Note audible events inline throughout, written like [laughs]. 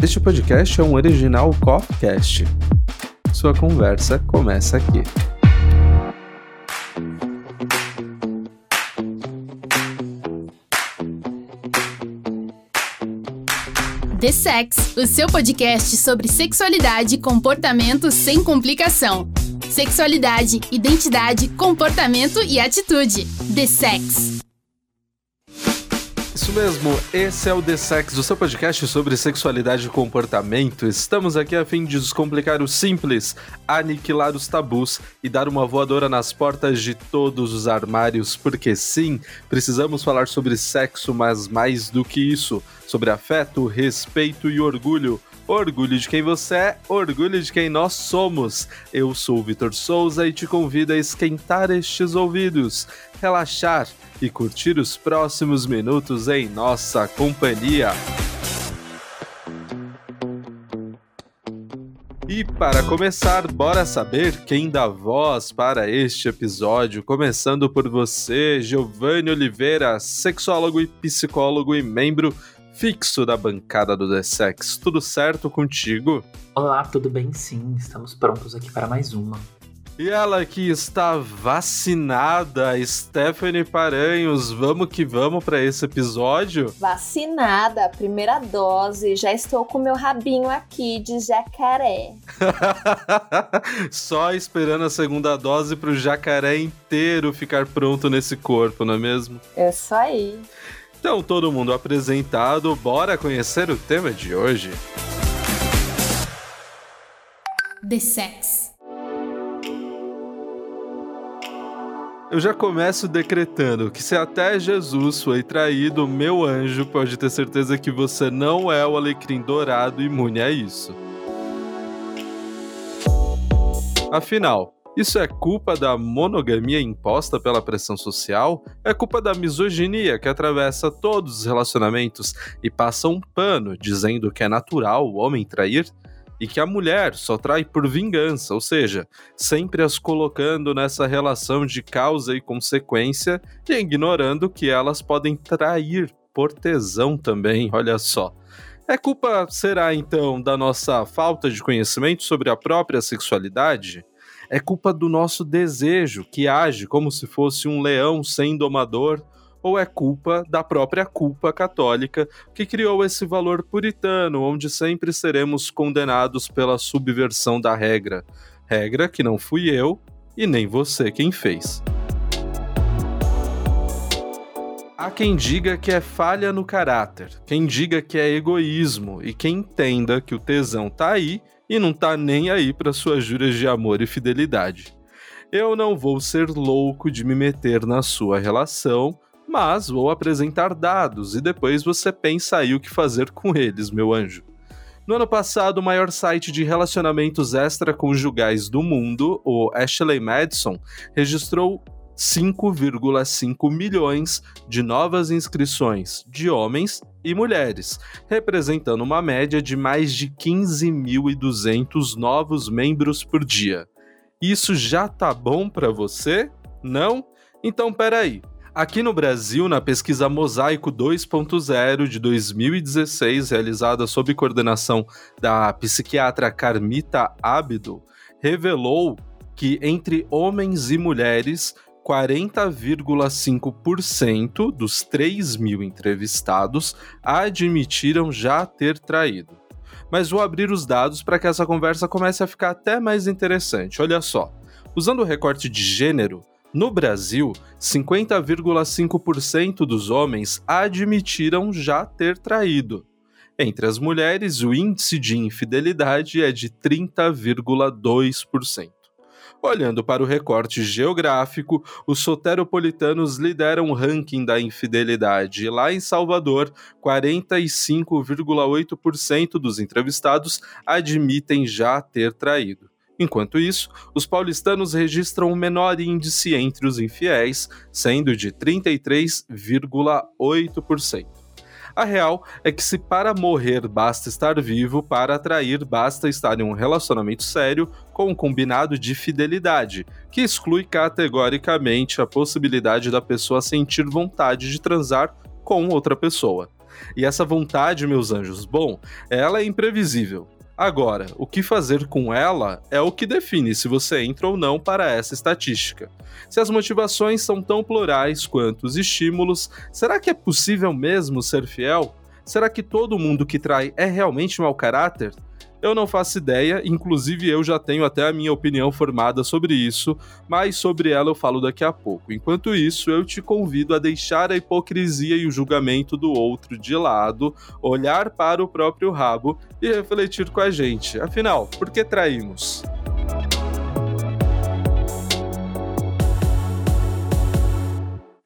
Este podcast é um original Coffcast. Sua conversa começa aqui. The Sex, o seu podcast sobre sexualidade e comportamento sem complicação. Sexualidade, identidade, comportamento e atitude. The Sex. Isso mesmo, esse é o The Sex, o seu podcast sobre sexualidade e comportamento. Estamos aqui a fim de descomplicar o simples, aniquilar os tabus e dar uma voadora nas portas de todos os armários, porque sim, precisamos falar sobre sexo, mas mais do que isso, sobre afeto, respeito e orgulho. Orgulho de quem você é, orgulho de quem nós somos. Eu sou o Vitor Souza e te convido a esquentar estes ouvidos, relaxar e curtir os próximos minutos em nossa companhia. E para começar, bora saber quem dá voz para este episódio, começando por você, Giovanni Oliveira, sexólogo e psicólogo e membro fixo da bancada do The Sex. Tudo certo contigo? Olá, tudo bem? Sim, estamos prontos aqui para mais uma. E ela que está vacinada, Stephanie Paranhos, vamos que vamos para esse episódio? Vacinada, primeira dose, já estou com meu rabinho aqui de jacaré. [laughs] Só esperando a segunda dose para o jacaré inteiro ficar pronto nesse corpo, não é mesmo? É isso aí. Então, todo mundo apresentado, bora conhecer o tema de hoje. The Sex. Eu já começo decretando que se até Jesus foi traído, meu anjo pode ter certeza que você não é o alecrim dourado imune a isso. Afinal, isso é culpa da monogamia imposta pela pressão social? É culpa da misoginia que atravessa todos os relacionamentos e passa um pano dizendo que é natural o homem trair? E que a mulher só trai por vingança, ou seja, sempre as colocando nessa relação de causa e consequência e ignorando que elas podem trair por tesão também, olha só. É culpa, será então, da nossa falta de conhecimento sobre a própria sexualidade? É culpa do nosso desejo, que age como se fosse um leão sem domador, ou é culpa da própria culpa católica que criou esse valor puritano, onde sempre seremos condenados pela subversão da regra? Regra que não fui eu e nem você quem fez. Há quem diga que é falha no caráter, quem diga que é egoísmo e quem entenda que o tesão tá aí e não tá nem aí para suas juras de amor e fidelidade. Eu não vou ser louco de me meter na sua relação, mas vou apresentar dados e depois você pensa aí o que fazer com eles, meu anjo. No ano passado, o maior site de relacionamentos extraconjugais do mundo, o Ashley Madison, registrou 5,5 milhões de novas inscrições de homens e mulheres, representando uma média de mais de 15.200 novos membros por dia. Isso já tá bom para você? Não? Então peraí. Aqui no Brasil, na pesquisa Mosaico 2.0 de 2016, realizada sob coordenação da psiquiatra Carmita Ábido, revelou que entre homens e mulheres 40,5% dos 3 mil entrevistados admitiram já ter traído. Mas vou abrir os dados para que essa conversa comece a ficar até mais interessante. Olha só. Usando o recorte de gênero, no Brasil, 50,5% dos homens admitiram já ter traído. Entre as mulheres, o índice de infidelidade é de 30,2%. Olhando para o recorte geográfico, os soteropolitanos lideram o ranking da infidelidade. Lá em Salvador, 45,8% dos entrevistados admitem já ter traído. Enquanto isso, os paulistanos registram o menor índice entre os infiéis, sendo de 33,8%. A real é que se para morrer basta estar vivo, para atrair basta estar em um relacionamento sério com um combinado de fidelidade, que exclui categoricamente a possibilidade da pessoa sentir vontade de transar com outra pessoa. E essa vontade, meus anjos, bom, ela é imprevisível. Agora, o que fazer com ela é o que define se você entra ou não para essa estatística. Se as motivações são tão plurais quanto os estímulos, será que é possível mesmo ser fiel? Será que todo mundo que trai é realmente mau caráter? Eu não faço ideia, inclusive eu já tenho até a minha opinião formada sobre isso, mas sobre ela eu falo daqui a pouco. Enquanto isso, eu te convido a deixar a hipocrisia e o julgamento do outro de lado, olhar para o próprio rabo e refletir com a gente. Afinal, por que traímos?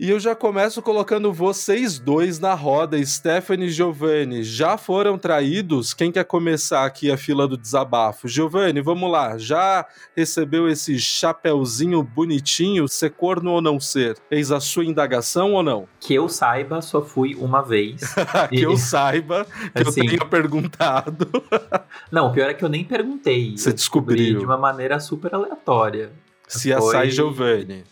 E eu já começo colocando vocês dois na roda, Stephanie e Giovanni. Já foram traídos? Quem quer começar aqui a fila do desabafo? Giovanni, vamos lá. Já recebeu esse chapeuzinho bonitinho, ser corno ou não ser? Fez a sua indagação ou não? Que eu saiba, só fui uma vez. [laughs] que eu saiba, que assim, eu tenha perguntado. [laughs] não, o pior é que eu nem perguntei. Você descobriu. de uma maneira super aleatória. Se Foi... a Giovanni.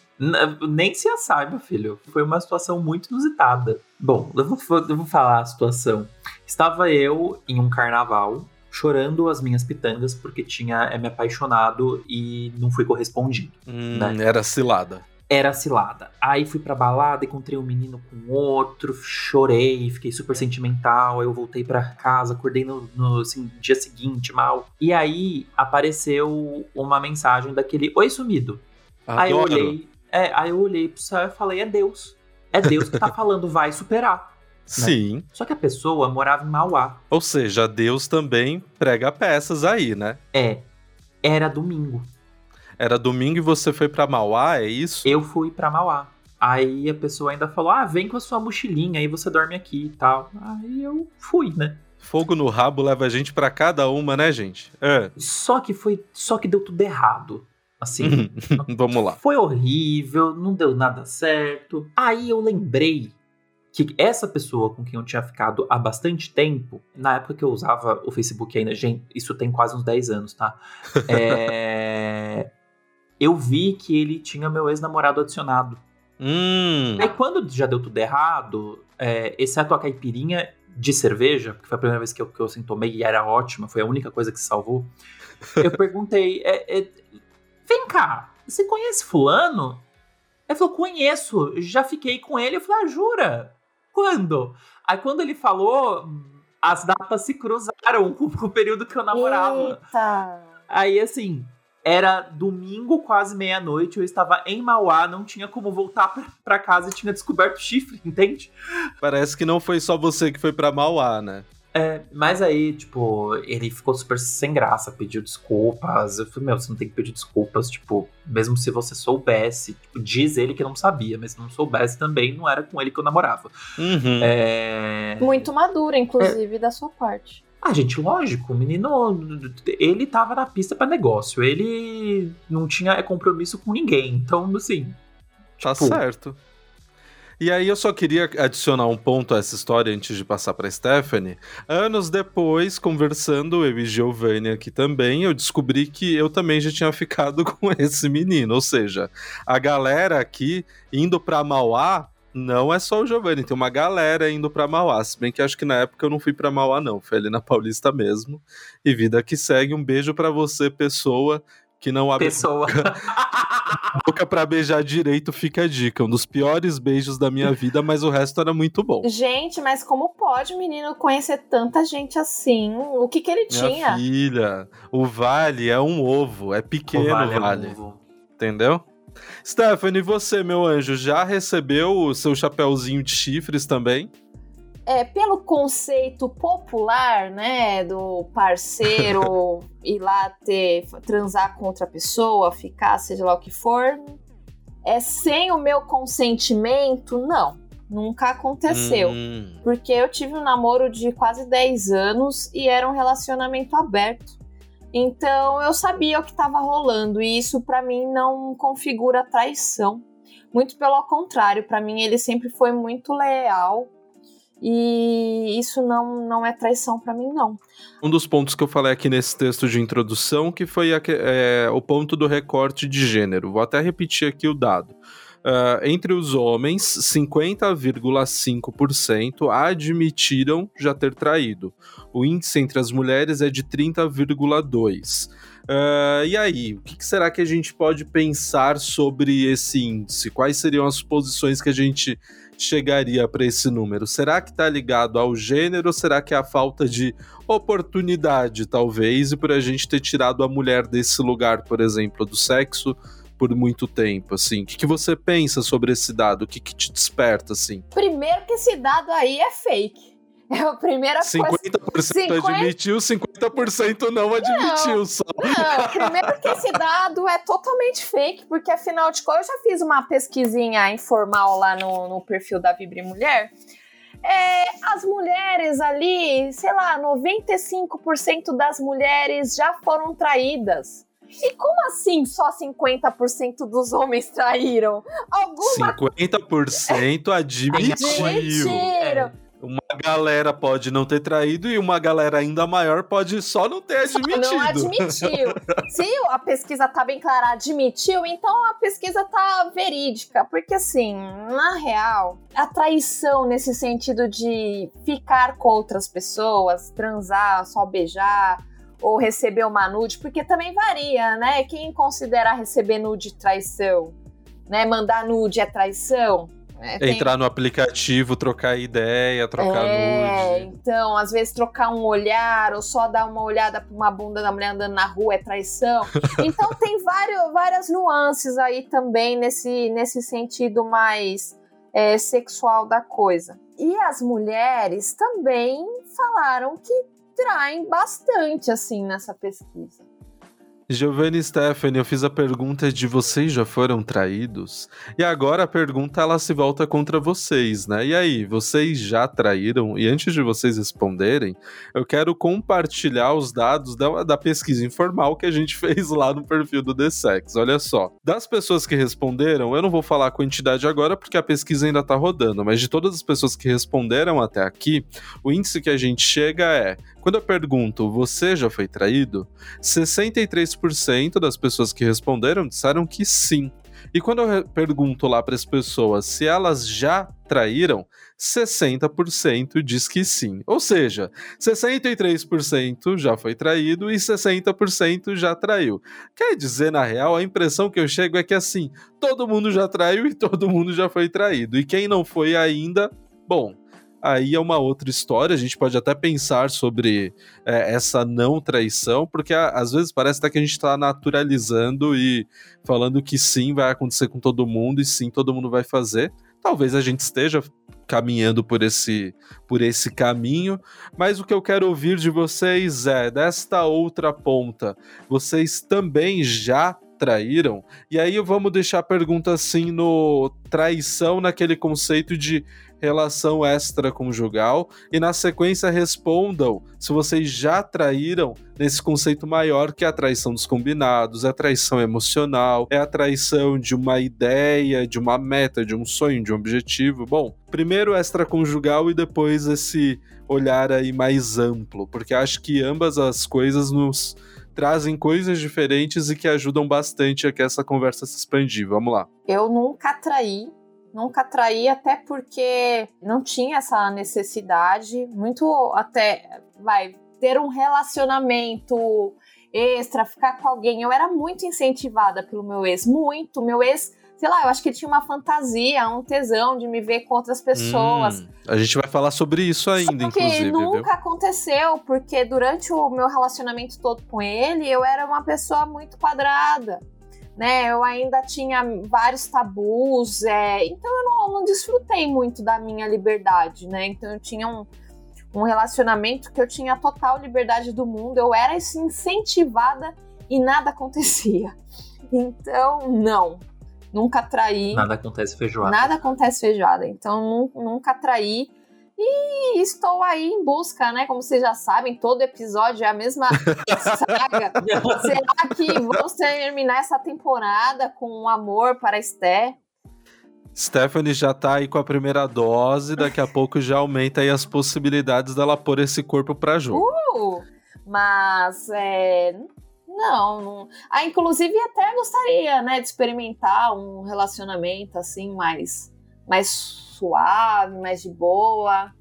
Nem se a saiba, filho. Foi uma situação muito inusitada. Bom, eu vou, eu vou falar a situação. Estava eu em um carnaval, chorando as minhas pitangas porque tinha é, me apaixonado e não fui correspondido. Hum, né? Era cilada. Era cilada. Aí fui pra balada, encontrei um menino com outro, chorei, fiquei super sentimental. Aí eu voltei para casa, acordei no, no assim, dia seguinte mal. E aí apareceu uma mensagem daquele Oi sumido. Adoro. Aí eu olhei, é, aí eu olhei pro céu e falei, é Deus. É Deus que tá [laughs] falando, vai superar. Né? Sim. Só que a pessoa morava em Mauá. Ou seja, Deus também prega peças aí, né? É. Era domingo. Era domingo e você foi para Mauá, é isso? Eu fui para Mauá. Aí a pessoa ainda falou: ah, vem com a sua mochilinha, aí você dorme aqui e tal. Aí eu fui, né? Fogo no rabo leva a gente para cada uma, né, gente? É. Só que foi. Só que deu tudo errado. Assim, [laughs] vamos lá. Foi horrível, não deu nada certo. Aí eu lembrei que essa pessoa com quem eu tinha ficado há bastante tempo, na época que eu usava o Facebook ainda, gente, isso tem quase uns 10 anos, tá? É... [laughs] eu vi que ele tinha meu ex-namorado adicionado. Hum. Aí quando já deu tudo errado, é, exceto a caipirinha de cerveja, que foi a primeira vez que eu, que eu assim, tomei e era ótima, foi a única coisa que se salvou. Eu [laughs] perguntei, é, é, Vem cá, você conhece Fulano? Ele falou: Conheço, já fiquei com ele. Eu falei: Ah, jura? Quando? Aí quando ele falou, as datas se cruzaram com, o período que eu namorava. Eita. Aí assim, era domingo, quase meia-noite, eu estava em Mauá, não tinha como voltar para casa e tinha descoberto chifre, entende? Parece que não foi só você que foi para Mauá, né? É, mas aí, tipo, ele ficou super sem graça, pediu desculpas. Eu falei, meu, você não tem que pedir desculpas, tipo, mesmo se você soubesse. Tipo, diz ele que não sabia, mas se não soubesse também, não era com ele que eu namorava. Uhum. É... Muito madura, inclusive, é... da sua parte. Ah, gente, lógico, o menino, ele tava na pista para negócio, ele não tinha compromisso com ninguém, então, assim... Tá tipo, certo. E aí eu só queria adicionar um ponto a essa história antes de passar para Stephanie. Anos depois, conversando eu e Giovanni aqui também, eu descobri que eu também já tinha ficado [laughs] com esse menino, ou seja, a galera aqui indo para Mauá não é só o Giovanni, tem uma galera indo para Mauá. Se bem que acho que na época eu não fui para Mauá, não. Foi ali na Paulista mesmo. E vida que segue. Um beijo para você, pessoa que não abre Pessoa. boca, [laughs] boca para beijar direito, fica a dica. Um dos piores beijos da minha vida, mas o resto era muito bom. Gente, mas como pode o menino conhecer tanta gente assim? O que que ele minha tinha? filha, o vale é um ovo, é pequeno o vale. vale. É um ovo. Entendeu? Stephanie, você, meu anjo, já recebeu o seu chapéuzinho de chifres também? É, pelo conceito popular, né, do parceiro [laughs] ir lá ter, transar com outra pessoa, ficar, seja lá o que for, é sem o meu consentimento, não. Nunca aconteceu. Hum. Porque eu tive um namoro de quase 10 anos e era um relacionamento aberto. Então eu sabia o que estava rolando e isso para mim não configura traição. Muito pelo contrário, para mim ele sempre foi muito leal e isso não, não é traição para mim, não. Um dos pontos que eu falei aqui nesse texto de introdução, que foi a, é, o ponto do recorte de gênero. Vou até repetir aqui o dado. Uh, entre os homens, 50,5% admitiram já ter traído. O índice entre as mulheres é de 30,2%. Uh, e aí, o que, que, será que a gente pode pensar sobre esse índice? Quais seriam as posições que a gente chegaria para esse número? Será que está ligado ao gênero ou será que é a falta de oportunidade, talvez, e por a gente ter tirado a mulher desse lugar, por exemplo, do sexo? por muito tempo, assim. O que, que você pensa sobre esse dado? O que, que te desperta, assim? Primeiro que esse dado aí é fake. [laughs] É a primeira 50% coisa. 50% admitiu, 50% não admitiu não, só. Não, primeiro que esse dado é totalmente fake, porque afinal de contas eu já fiz uma pesquisinha informal lá no, no perfil da Vibre Mulher. É, as mulheres ali, sei lá, 95% das mulheres já foram traídas. E como assim só 50% dos homens traíram? Alguma... 50% [laughs] admitiu. Admitiram. É. Uma galera pode não ter traído e uma galera ainda maior pode só não ter admitido. Só não admitiu. Se a pesquisa tá bem clara, admitiu, então a pesquisa tá verídica. Porque assim, na real, a traição nesse sentido de ficar com outras pessoas, transar, só beijar, ou receber uma nude, porque também varia, né? Quem considera receber nude traição? Né? Mandar nude é traição? É, tem... Entrar no aplicativo, trocar ideia, trocar é, nude. Então, às vezes trocar um olhar ou só dar uma olhada pra uma bunda da mulher andando na rua é traição. [laughs] Então tem vários, várias nuances aí também nesse, nesse sentido mais é, sexual da coisa. E as mulheres também falaram que traem bastante assim nessa pesquisa. Giovanni e Stephanie, eu fiz a pergunta de vocês já foram traídos? E agora a pergunta ela se volta contra vocês, né? E aí, vocês já traíram? E antes de vocês responderem, eu quero compartilhar os dados da, da pesquisa informal que a gente [laughs] fez lá no perfil do The Sex. Olha só. Das pessoas que responderam, eu não vou falar a quantidade agora porque a pesquisa ainda tá rodando, mas de todas as pessoas que responderam até aqui, o índice que a gente chega é quando eu pergunto, você já foi traído? 63% das pessoas que responderam disseram que sim. E quando eu pergunto lá para as pessoas se elas já traíram, 60% diz que sim. Ou seja, 63% já foi traído e 60% já traiu. Quer dizer, na real, a impressão que eu chego é que assim, todo mundo já traiu e [laughs] todo mundo já foi traído. E quem não foi ainda, bom, aí é uma outra história. A gente pode até pensar sobre é, essa não traição, porque a, às vezes parece até que a gente está naturalizando e falando que sim, vai acontecer com todo mundo e sim, todo mundo vai fazer. Talvez a gente esteja caminhando por esse, por esse caminho, mas o que eu quero ouvir de vocês é desta outra ponta. Vocês também já traíram? E aí vamos deixar a pergunta assim no traição naquele conceito de relação extraconjugal e na sequência respondam se vocês já traíram nesse conceito maior que é a traição dos combinados, é a traição emocional, é a traição de uma ideia, de uma meta, de um sonho, de um objetivo. Bom, primeiro extraconjugal e depois esse olhar aí mais amplo, porque acho que ambas as coisas nos trazem coisas diferentes e que ajudam bastante a que essa conversa se expandir. Vamos lá. Eu nunca traí nunca traí, até porque não tinha essa necessidade, muito até, vai, ter um relacionamento extra, ficar com alguém. Eu era muito incentivada pelo meu ex, muito. Meu ex, sei lá, eu acho que ele tinha uma fantasia, um tesão de me ver com outras pessoas. Hum, a gente vai falar sobre isso ainda, Só que inclusive. nunca viu? aconteceu, porque durante o meu relacionamento todo com ele, eu era uma pessoa muito quadrada né? Eu ainda tinha vários tabus, é, então eu não, não, desfrutei muito da minha liberdade, né? Então eu tinha um, um relacionamento que eu tinha total liberdade do mundo, eu era incentivada e nada acontecia. [laughs] Então, não. Nunca traí. Nada acontece feijoada. Nada acontece feijoada. Então, nunca traí. E estou aí em busca, né? Como vocês já sabem, todo episódio é a mesma [laughs] saga. Será que vamos terminar essa temporada com um amor para Esther? Stephanie já tá aí com a primeira dose, daqui a pouco já aumenta aí as possibilidades dela pôr esse corpo pra jogo. Uh, mas é, Não, não. Ah, inclusive até gostaria, né, de experimentar um relacionamento assim mais mais suave, mais de boa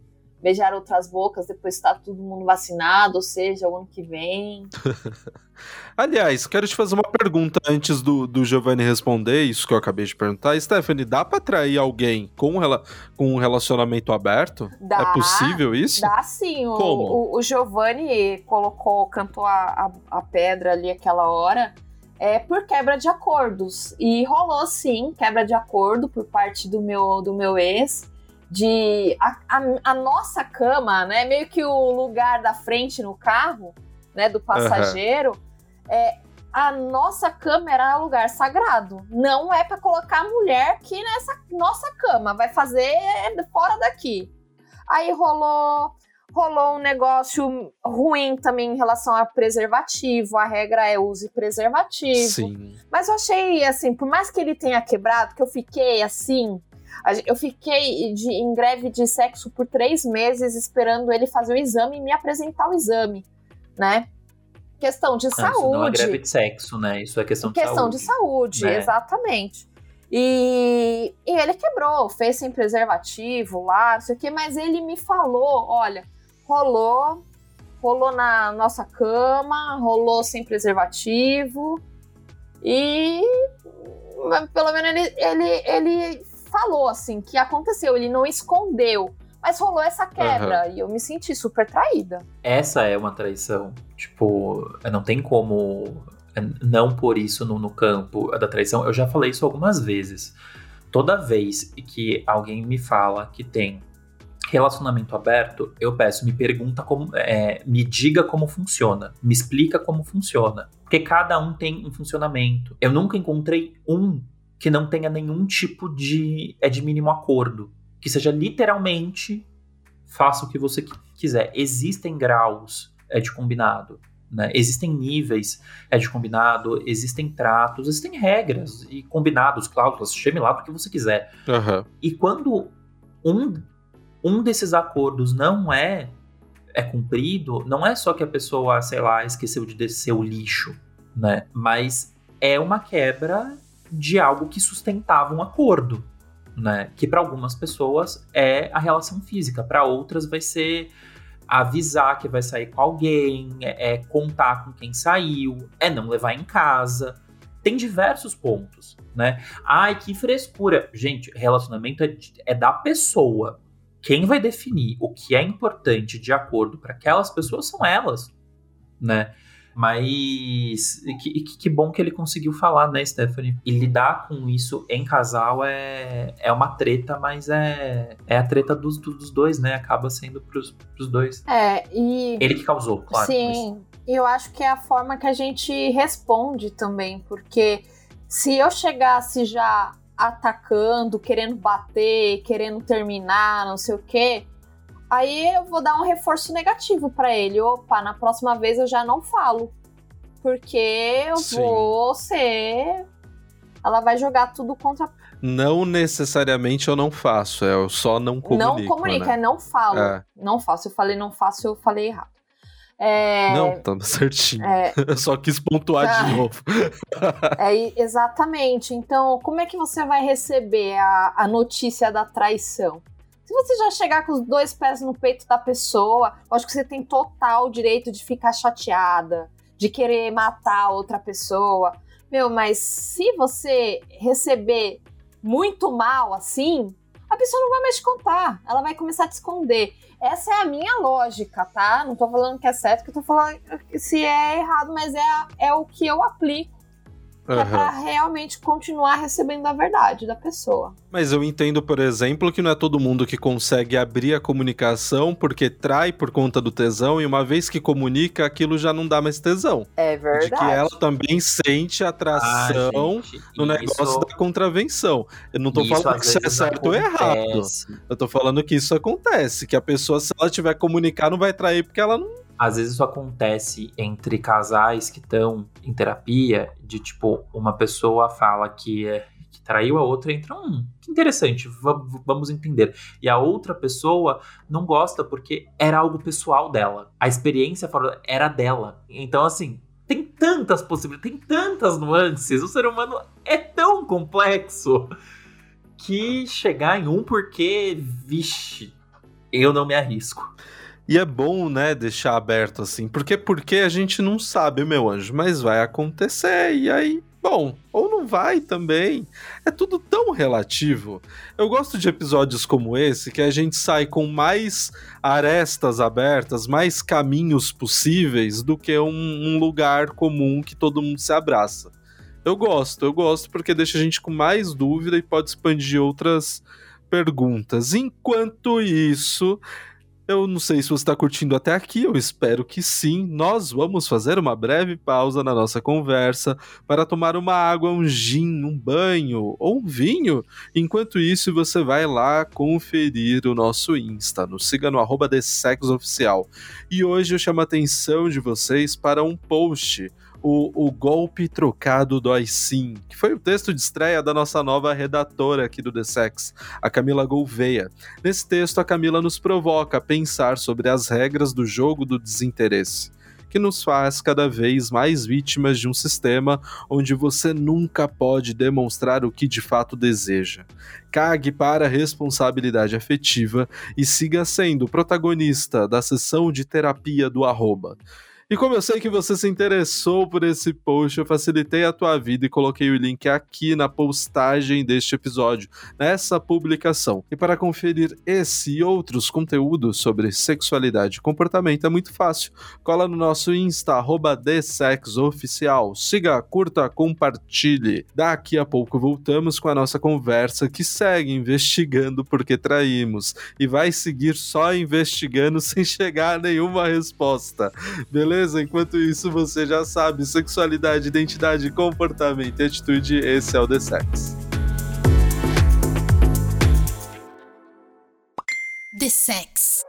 beijar outras bocas depois está todo mundo vacinado, ou seja, o ano que vem. [laughs] Aliás, quero te fazer uma pergunta antes do, do Giovanni responder isso que eu acabei de perguntar. Stephanie, dá para atrair alguém com, rela com um relacionamento aberto? Dá, é possível isso? Dá sim. Como? O, o, o Giovanni colocou, cantou a, a, a pedra ali aquela hora é por quebra de acordos. E rolou sim quebra de acordo por parte do meu, do meu ex de a, a, a, nossa cama, né, meio que o lugar da frente no carro, né, do passageiro, uhum. é, a nossa cama era lugar sagrado. Não é para colocar a mulher aqui nessa nossa cama, vai fazer fora daqui. Aí rolou rolou um negócio ruim também em relação a preservativo. A regra é use preservativo. Sim. Mas eu achei assim, por mais que ele tenha quebrado, que eu fiquei assim, eu fiquei de, em greve de sexo por três meses esperando ele fazer o exame e me apresentar o exame, né? Questão de não, saúde. Isso não é greve de sexo, né? Isso é questão, questão de saúde. Questão de saúde, né? exatamente. E, e ele quebrou, fez sem preservativo lá, não sei o que, mas ele me falou: olha, rolou, rolou na nossa cama, rolou sem preservativo. E pelo menos ele, ele, ele falou, assim, que aconteceu, ele não escondeu. Mas rolou essa quebra uhum. e eu me senti super traída. Essa é uma traição. Tipo, não tem como não pôr isso no, no campo da traição. Eu já falei isso algumas vezes. Toda vez que alguém me fala que tem relacionamento aberto, eu peço, me pergunta como, é, me diga como funciona, me explica como funciona. Porque cada um tem um funcionamento. Eu nunca encontrei um que não tenha nenhum tipo de é de mínimo acordo, que seja literalmente faça o que você quiser. Existem graus é de combinado, né? Existem níveis é de combinado, existem tratos, existem regras e combinados, cláusulas, chame lá do que você quiser. Uhum. E quando um, um desses acordos não é é cumprido, não é só que a pessoa, sei lá, esqueceu de descer o lixo, né? Mas é uma quebra de algo que sustentava um acordo, né? Que para algumas pessoas é a relação física, para outras vai ser avisar que vai sair com alguém, é, é, contar com quem saiu, é não levar em casa. Tem diversos pontos, né? Ai, que frescura. Gente, relacionamento é, é da pessoa. Quem vai definir o que é importante de acordo para aquelas pessoas são elas, né? Mas que, que, bom que ele conseguiu falar, né, Stephanie? E lidar com isso em casal é, é uma treta, mas é, é a treta dos, dos dois, né? Acaba sendo pros, pros dois. É, e. Ele que causou, claro. Sim, mas... eu acho que é a forma que a gente responde também, porque se eu chegasse já atacando, querendo bater, querendo terminar, não sei o quê Aí eu vou dar um reforço negativo para ele. Opa, na próxima vez eu já não falo. Porque eu Sim. vou ser. Ela vai jogar tudo contra. Não necessariamente eu não faço, é eu só não comunico. Não comunica, né? é não falo. É. Não faço. Eu falei não faço, eu falei errado. É... Não, tá [laughs] certinho. É... Eu só quis pontuar de ah. novo. é, exatamente. Então, como é que você vai receber a, a notícia da traição? Se você já chegar com os dois pés no peito da pessoa, acho que você tem total direito de ficar chateada, de querer matar outra pessoa. Meu, mas se você receber muito mal assim, a pessoa não vai mais te contar. Ela vai começar a te esconder. Essa é a minha lógica, tá? Não tô falando que é certo, que eu tô falando se é errado, mas é, é o que eu aplico uhum. é pra realmente continuar recebendo a verdade da pessoa. Mas eu entendo, por exemplo, que não é todo mundo que consegue abrir a comunicação porque trai por conta do tesão e uma vez que comunica, aquilo já não dá mais tesão. É verdade. De que ela também sente atração ah, gente, no negócio isso... da contravenção. Eu não tô isso falando que isso é certo acontece. ou errado. Eu tô falando que isso acontece, que a pessoa, se ela tiver comunicar, não vai trair porque ela não às vezes isso acontece entre casais que estão em terapia, de tipo, uma pessoa fala que, é, que traiu a outra, entra, hum, que interessante, vamos entender. E a outra pessoa não gosta porque era algo pessoal dela. A experiência era dela. Então, assim, tem tantas possibilidades, tem tantas nuances. O ser humano é tão complexo que chegar em um porque, vixe, eu não me arrisco. E é bom, né, deixar aberto assim, porque porque a gente não sabe, meu anjo, mas vai acontecer e aí Bom, ou não vai também. É tudo tão relativo. Eu gosto de episódios como esse que a gente sai com mais arestas abertas, mais caminhos possíveis do que um, um lugar comum que todo mundo se abraça. Eu gosto, eu gosto porque deixa a gente com mais dúvida e pode expandir outras perguntas. Enquanto isso, eu não sei se você está curtindo até aqui, eu espero que sim. Nós vamos fazer uma breve pausa na nossa conversa para tomar uma água, um gin, um banho ou um vinho. Enquanto isso, você vai lá conferir o nosso Insta. Nos siga no arroba Oficial. E hoje eu chamo a atenção de vocês para um post o, o Golpe Trocado Dói Sim, que foi o texto de estreia da nossa nova redatora aqui do The Sex, a Camila Gouveia. Nesse texto, a Camila nos provoca a pensar sobre as regras do jogo do desinteresse que nos faz cada vez mais vítimas de um sistema onde você nunca pode demonstrar o que de fato deseja. Cague para a responsabilidade afetiva e siga sendo o protagonista da sessão de terapia do arroba. E como eu sei que você se interessou por esse post, eu facilitei a tua vida e coloquei o link aqui na postagem deste episódio, nessa publicação. E para conferir esse e outros conteúdos sobre sexualidade e comportamento é muito fácil. Cola no nosso Insta, arroba TheSexOficial. Siga, curta, compartilhe. Daqui a pouco voltamos com a nossa conversa que segue investigando porque traímos. E vai seguir só investigando [laughs] sem chegar a nenhuma resposta. Beleza? Beleza? Enquanto isso, você já sabe: sexualidade, identidade, comportamento e atitude, esse é o The Sex. The Sex.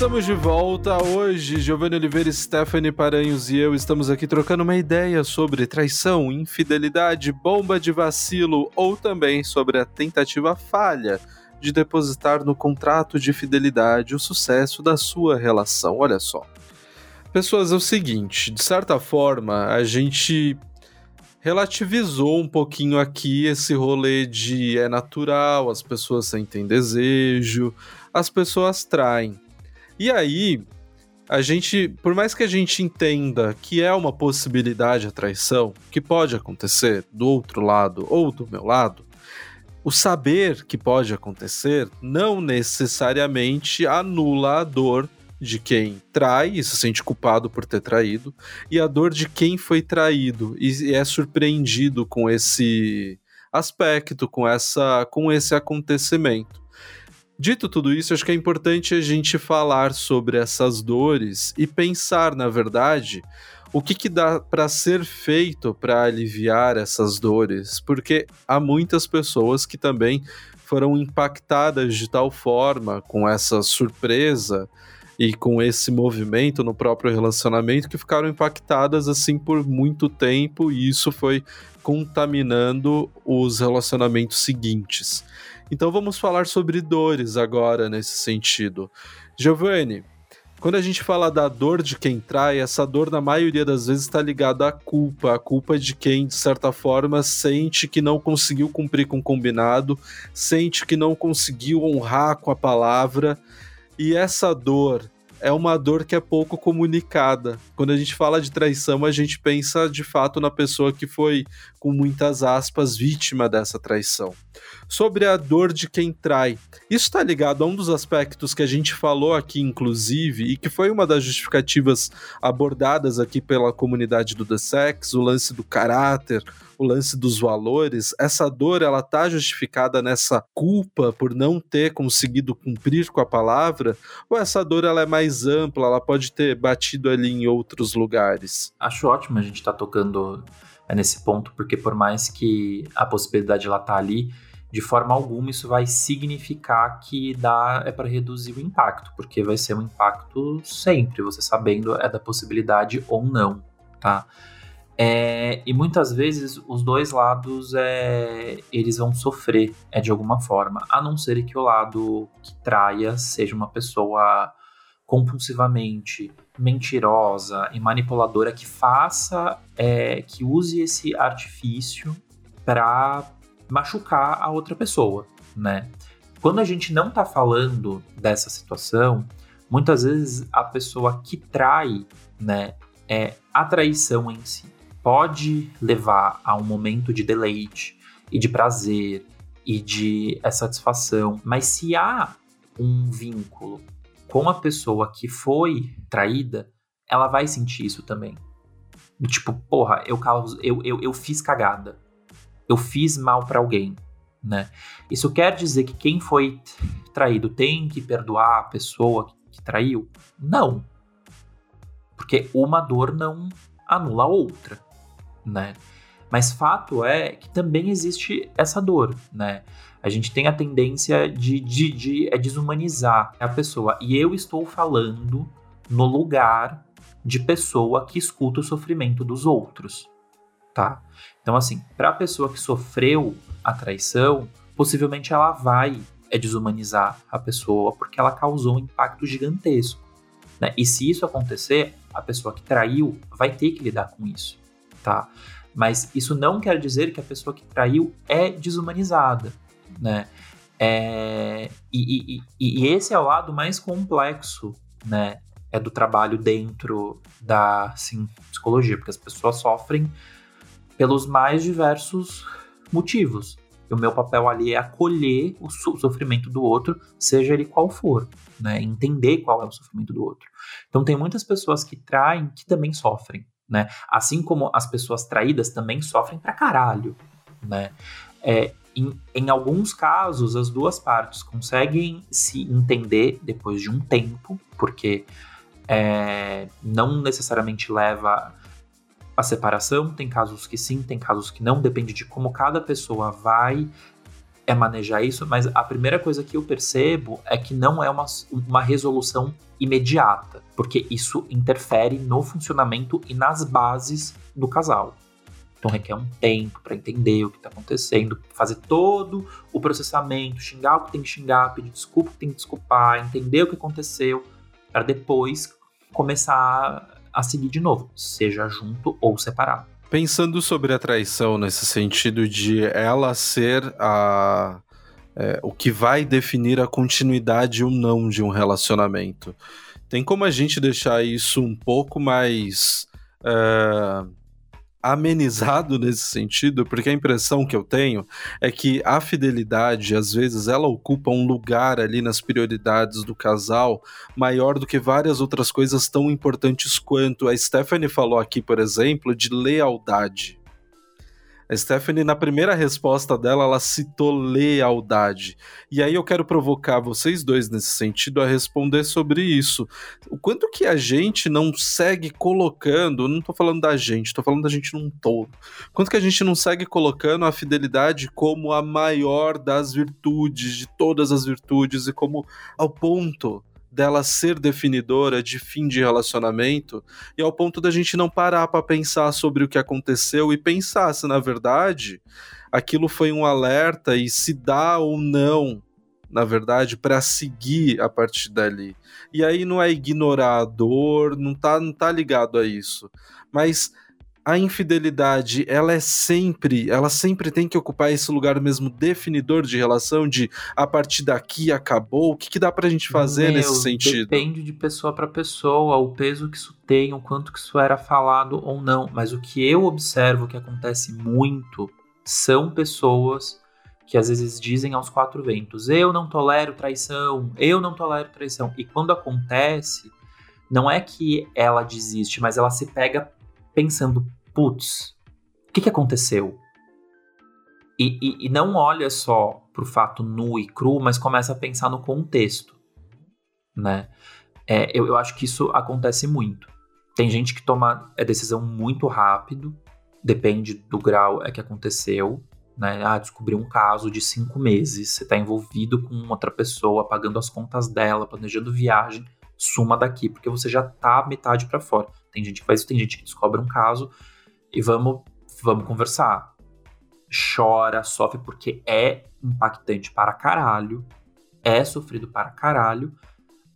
Estamos de volta hoje. Giovanni Oliveira, Stephanie Paranhos e eu estamos aqui trocando uma ideia sobre traição, infidelidade, bomba de vacilo ou também sobre a tentativa falha de depositar no contrato de fidelidade o sucesso da sua relação. Olha só. Pessoas, é o seguinte, de certa forma, a gente relativizou um pouquinho aqui esse rolê de é natural, as pessoas sentem desejo, as pessoas traem. E aí, a gente, por mais que a gente entenda que é uma possibilidade a traição, que pode acontecer do outro lado ou do meu lado, o saber que pode acontecer não necessariamente anula a dor de quem trai e se sente culpado por ter traído, e a dor de quem foi traído e é surpreendido com esse aspecto, com essa com esse acontecimento. Dito tudo isso, acho que é importante a gente falar sobre essas dores e pensar, na verdade, o que, que dá para ser feito para aliviar essas dores, porque há muitas pessoas que também foram impactadas de tal forma com essa surpresa e com esse movimento no próprio relacionamento que ficaram impactadas assim por muito tempo e isso foi contaminando os relacionamentos seguintes. Então vamos falar sobre dores agora nesse sentido. Giovanni, quando a gente fala da dor de quem trai, essa dor na maioria das vezes está ligada à culpa, a culpa de quem de certa forma sente que não conseguiu cumprir com o combinado, sente que não conseguiu honrar com a palavra. E essa dor, é uma dor que é pouco comunicada. Quando a gente fala de traição, a gente pensa de fato na pessoa que foi, com muitas aspas, vítima dessa traição. Sobre a dor de quem trai. Isso está ligado a um dos aspectos que a gente falou aqui, inclusive, e que foi uma das justificativas abordadas aqui pela comunidade do The Sex, o lance do caráter, o lance dos valores, essa dor ela tá justificada nessa culpa por não ter conseguido cumprir com a palavra, ou essa dor ela é mais ampla, ela pode ter batido ali em outros lugares? Acho ótimo a gente estar tá tocando é, nesse ponto, porque por mais que a possibilidade ela tá ali, de forma alguma isso vai significar que dá é para reduzir o impacto, porque vai ser um impacto sempre, você sabendo é da possibilidade ou não, tá? É, e muitas vezes os dois lados é, eles vão sofrer é, de alguma forma, a não ser que o lado que traia seja uma pessoa compulsivamente mentirosa e manipuladora que faça, é, que use esse artifício para machucar a outra pessoa, né? Quando a gente não tá falando dessa situação, muitas vezes a pessoa que trai, né, é a traição em si pode levar a um momento de deleite e de prazer e de satisfação, mas se há um vínculo com a pessoa que foi traída, ela vai sentir isso também. Tipo, porra, eu, causo, eu, eu, eu fiz cagada. Eu fiz mal para alguém, né? Isso quer dizer que quem foi traído tem que perdoar a pessoa que traiu? Não. Porque uma dor não anula a outra né? Mas fato é que também existe essa dor, né? A gente tem a tendência de, de, de é desumanizar a pessoa. E eu estou falando no lugar de pessoa que escuta o sofrimento dos outros, tá? Então, assim, para a pessoa que sofreu a traição, possivelmente ela vai é desumanizar a pessoa porque ela causou um impacto gigantesco. Né? E se isso acontecer, a pessoa que traiu vai ter que lidar com isso tá? Mas isso não quer dizer que a pessoa que traiu é desumanizada, né? É, e, e, e, esse é o lado mais complexo, né? É do trabalho dentro da assim, psicologia, porque as pessoas sofrem pelos mais diversos motivos. E o meu papel ali é acolher o sofrimento do outro, seja ele qual for, né? Entender qual é o sofrimento do outro. Então tem muitas pessoas que traem que também sofrem, né? Assim como as pessoas traídas também sofrem pra caralho, né? É, em, em, alguns casos, as duas partes conseguem se entender depois de um tempo, porque é, não necessariamente leva a separação. Tem casos que sim, tem casos que não, depende de como cada pessoa vai é manejar isso, mas a primeira coisa que eu percebo é que não é uma, uma resolução imediata, porque isso interfere no funcionamento e nas bases do casal. Então requer um tempo para entender o que está acontecendo, fazer todo o processamento, xingar o que tem que xingar, pedir desculpa o que tem que desculpar, entender o que aconteceu, para depois começar a seguir de novo, seja junto ou separado. Pensando sobre a traição nesse sentido de ela ser a é, o que vai definir a continuidade ou não de um relacionamento. Tem como a gente deixar isso um pouco mais é, amenizado nesse sentido, porque a impressão que eu tenho é que a fidelidade, às vezes, ela ocupa um lugar ali nas prioridades do casal maior do que várias outras coisas tão importantes quanto. A Stephanie falou aqui, por exemplo, de lealdade. A Stephanie, na primeira resposta dela, ela citou lealdade. E aí eu quero provocar vocês dois nesse sentido a responder sobre isso. O quanto que a gente não segue colocando, não tô falando da gente, tô falando da gente num todo. Quanto que a gente não segue colocando a fidelidade como a maior das virtudes, de todas as virtudes, e como ao ponto dela ser definidora de fim de relacionamento e ao ponto da gente não parar para pensar sobre o que aconteceu e pensar se na verdade aquilo foi um alerta e se dá ou não, na verdade, para seguir a partir dali. E aí não é ignorar a dor, não tá, não tá ligado a isso. Mas a infidelidade, ela é sempre, ela sempre tem que ocupar esse lugar mesmo definidor de relação, de a partir daqui acabou. O que, que dá pra gente fazer Meu, nesse sentido? Depende de pessoa para pessoa, o peso que isso tem, o quanto que isso era falado ou não. Mas o que eu observo que acontece muito são pessoas que às vezes dizem aos quatro ventos: eu não tolero traição, eu não tolero traição. E quando acontece, não é que ela desiste, mas ela se pega pensando: putz, o que, que aconteceu? E, e, e, não olha só pro fato nu e cru, mas começa a pensar no contexto, né? É, eu, eu acho que isso acontece muito. Tem gente que toma a decisão muito rápido, depende do grau é que aconteceu, né? Ah, descobriu um caso de cinco meses, você está envolvido com outra pessoa, pagando as contas dela, planejando viagem, suma daqui, porque você já tá metade para fora. Tem gente que faz isso, tem gente que descobre um caso e vamos, vamos conversar. Chora, sofre, porque é impactante para caralho, é sofrido para caralho,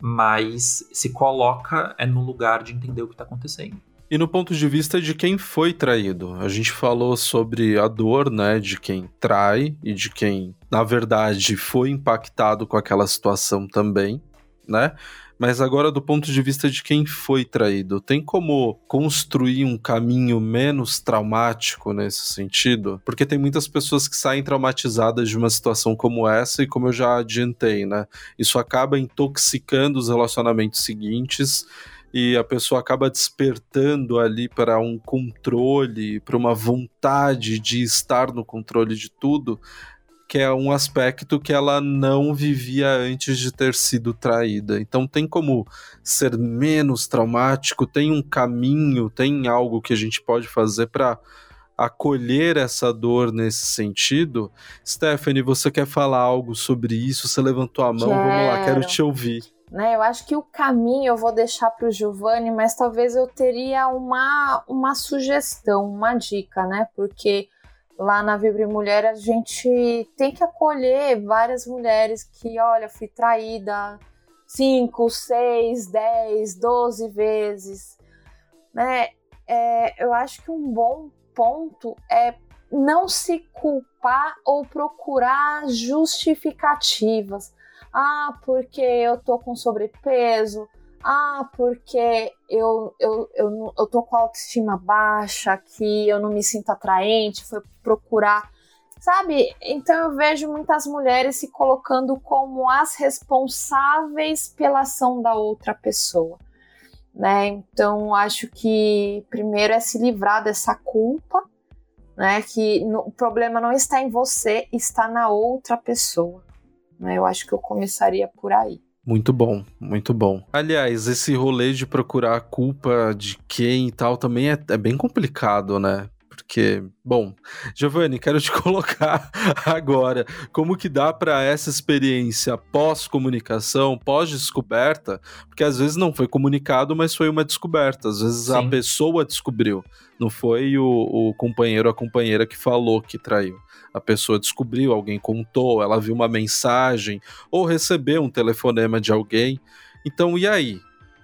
mas se coloca é no lugar de entender o que tá acontecendo. E no ponto de vista de quem foi traído, a gente falou sobre a dor, né, de quem trai e de quem, na verdade, foi impactado com aquela situação também, né? Mas agora, do ponto de vista de quem foi traído, tem como construir um caminho menos traumático nesse sentido? Porque tem muitas pessoas que saem traumatizadas de uma situação como essa, e como eu já adiantei, né? Isso acaba intoxicando os relacionamentos seguintes e a pessoa acaba despertando ali para um controle, para uma vontade de estar no controle de tudo, que é um aspecto que ela não vivia antes de ter sido traída. Então tem como ser menos traumático, tem um caminho, tem algo que a gente pode fazer para acolher essa dor nesse sentido. Stephanie, você quer falar algo sobre isso? Você levantou a mão, quero. vamos lá, quero te ouvir. Né, eu acho que o caminho eu vou deixar para o Giovanni, mas talvez eu teria uma, uma sugestão, uma dica, né? Porque lá na Vibre Mulher a gente tem que acolher várias mulheres que, olha, fui traída 5, 6, 10, 12 vezes, né? É, eu acho que um bom ponto é não se culpar ou procurar justificativas. Ah, porque eu tô com sobrepeso, ah, porque eu, eu, eu, eu tô com a autoestima baixa, que eu não me sinto atraente, foi procurar. Sabe? Então eu vejo muitas mulheres se colocando como as responsáveis pela ação da outra pessoa. Né? Então acho que primeiro é se livrar dessa culpa, né? Que no, o problema não está em você, está na outra pessoa. Né? Eu acho que eu começaria por aí. Muito bom, muito bom. Aliás, esse rolê de procurar a culpa de quem e tal também é, é bem complicado, né? Porque, bom, Giovanni, quero te [laughs] colocar agora como que dá para essa experiência pós-comunicação, pós-descoberta, porque às vezes não foi comunicado, mas foi uma descoberta. Às vezes Sim. a pessoa descobriu, não foi o, o companheiro ou a companheira que falou que traiu a pessoa descobriu, alguém contou, ela viu uma mensagem ou recebeu um telefonema de alguém. Então, e aí?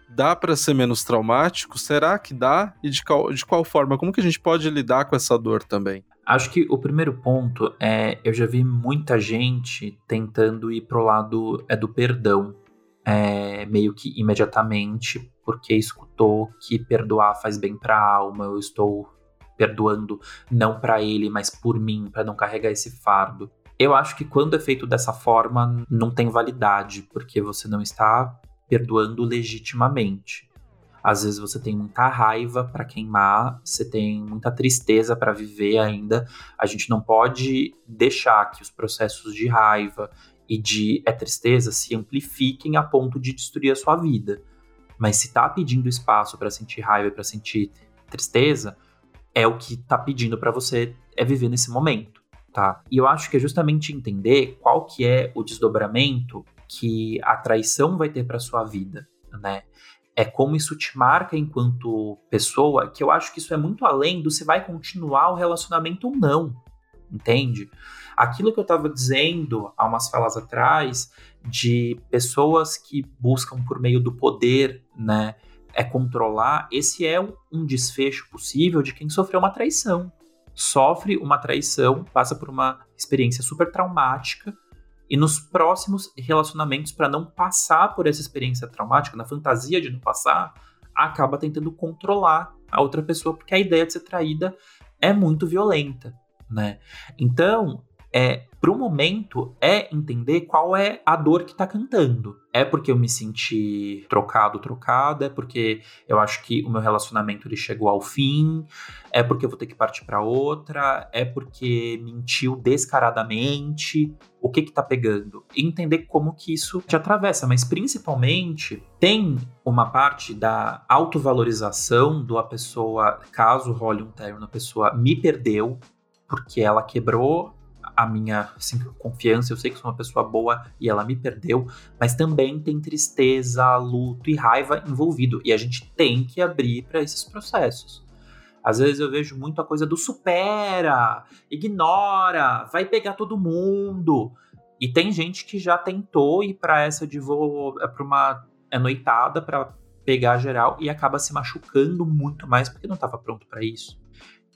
Dá para ser menos traumático? Será que dá? E de qual, de qual forma? Como que a gente pode lidar com essa dor também? Acho que o primeiro ponto é, eu já vi muita gente tentando ir pro lado é do perdão, é, meio que imediatamente, porque escutou que perdoar faz bem para a alma, eu estou perdoando não para ele, mas por mim, para não carregar esse fardo. Eu acho que quando é feito dessa forma, não tem validade, porque você não está perdoando legitimamente. Às vezes você tem muita raiva para queimar, você tem muita tristeza para viver ainda. A gente não pode deixar que os processos de raiva e de é tristeza se amplifiquem a ponto de destruir a sua vida. Mas se tá pedindo espaço para sentir raiva e para sentir tristeza, é o que tá pedindo para você é viver nesse momento, tá? E eu acho que é justamente entender qual que é o desdobramento que a traição vai ter para sua vida, né? É como isso te marca enquanto pessoa, que eu acho que isso é muito além do se vai continuar o relacionamento ou não, entende? Aquilo que eu estava dizendo há umas falas atrás de pessoas que buscam por meio do poder, né? É controlar, esse é um desfecho possível de quem sofreu uma traição. Sofre uma traição, passa por uma experiência super traumática e nos próximos relacionamentos, para não passar por essa experiência traumática, na fantasia de não passar, acaba tentando controlar a outra pessoa, porque a ideia de ser traída é muito violenta, né? Então, é pro momento é entender qual é a dor que tá cantando. É porque eu me senti trocado, trocada, é porque eu acho que o meu relacionamento ele chegou ao fim, é porque eu vou ter que partir para outra, é porque mentiu descaradamente, o que que tá pegando? E entender como que isso te atravessa, mas principalmente tem uma parte da autovalorização do a pessoa, caso role um término, a pessoa me perdeu, porque ela quebrou a minha assim, confiança, eu sei que sou uma pessoa boa e ela me perdeu, mas também tem tristeza, luto e raiva envolvido. E a gente tem que abrir para esses processos. Às vezes eu vejo muito a coisa do supera, ignora, vai pegar todo mundo. E tem gente que já tentou ir para essa de vou é para uma é noitada para pegar geral e acaba se machucando muito mais porque não estava pronto para isso.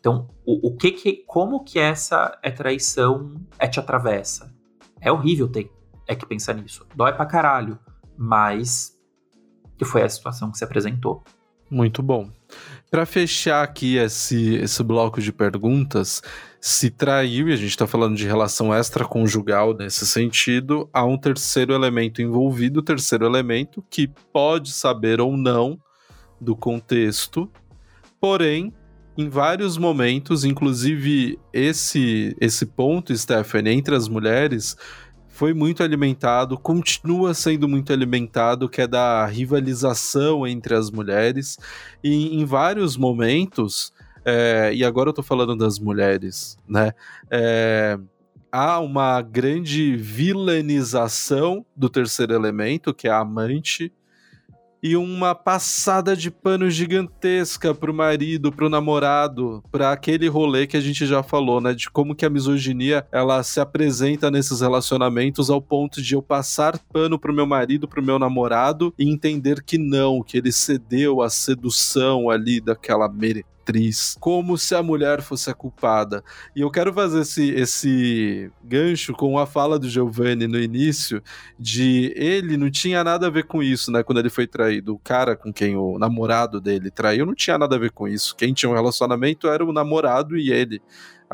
Então, o, o, que que como que essa é traição é te atravessa? É horrível ter é que pensar nisso. Dói pra caralho, mas que foi a situação que se apresentou. Muito bom. Para fechar aqui esse, esse bloco de perguntas, se traiu, e a gente está falando de relação extraconjugal nesse sentido, há um terceiro elemento envolvido, terceiro elemento que pode saber ou não do contexto, porém, em vários momentos, inclusive esse, esse ponto, Stephanie, entre as mulheres, foi muito alimentado, continua sendo muito alimentado, que é da rivalização entre as mulheres. E em vários momentos, é, e agora eu tô falando das mulheres, né? É, há uma grande vilanização do terceiro elemento, que é a amante, e uma passada de pano gigantesca pro marido, pro namorado, para aquele rolê que a gente já falou, né, de como que a misoginia ela se apresenta nesses relacionamentos ao ponto de eu passar pano pro meu marido, pro meu namorado e entender que não, que ele cedeu à sedução ali daquela mere atriz, como se a mulher fosse a culpada. E eu quero fazer esse, esse gancho com a fala do Giovanni no início, de ele não tinha nada a ver com isso, né? Quando ele foi traído. O cara com quem o namorado dele traiu não tinha nada a ver com isso. Quem tinha um relacionamento era o namorado e ele.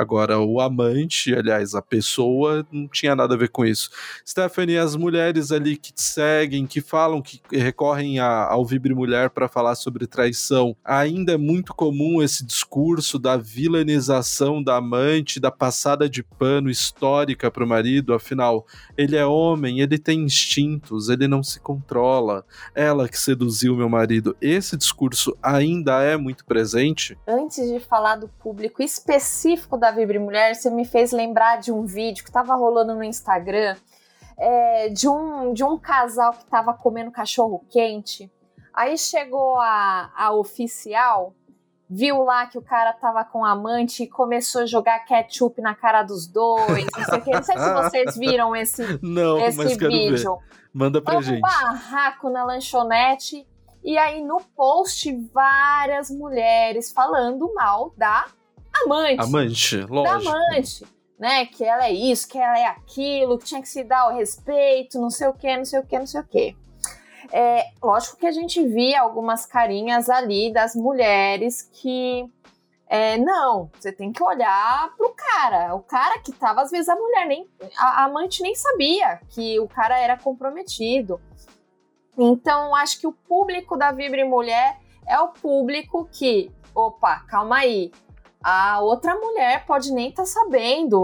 Agora, o amante, aliás, a pessoa, não tinha nada a ver com isso. Stephanie, as mulheres ali que te seguem, que falam, que recorrem a, ao Vibre Mulher para falar sobre traição, ainda é muito comum esse discurso da vilanização da amante, da passada de pano histórica para o marido, afinal, ele é homem, ele tem instintos, ele não se controla, ela que seduziu meu marido. Esse discurso ainda é muito presente? Antes de falar do público específico da Vibre Mulher, você me fez lembrar de um vídeo que estava rolando no Instagram é, de, um, de um casal que estava comendo cachorro quente. Aí chegou a, a oficial, viu lá que o cara tava com amante e começou a jogar ketchup na cara dos dois. Não sei, não sei se [laughs] vocês viram esse, não, esse vídeo. Manda pra Foi gente. um barraco na lanchonete. E aí no post várias mulheres falando mal da amante. Amante, Da lógico. amante. Né, que ela é isso, que ela é aquilo, que tinha que se dar o respeito, não sei o que, não sei o que, não sei o que. É, lógico que a gente via algumas carinhas ali das mulheres que. é, não, você tem que olhar pro cara. O cara que tava, às vezes a mulher nem. A, a amante nem sabia que o cara era comprometido. Então, acho que o público da Vibre Mulher é o público que. Opa, calma aí. A outra mulher pode nem estar sabendo,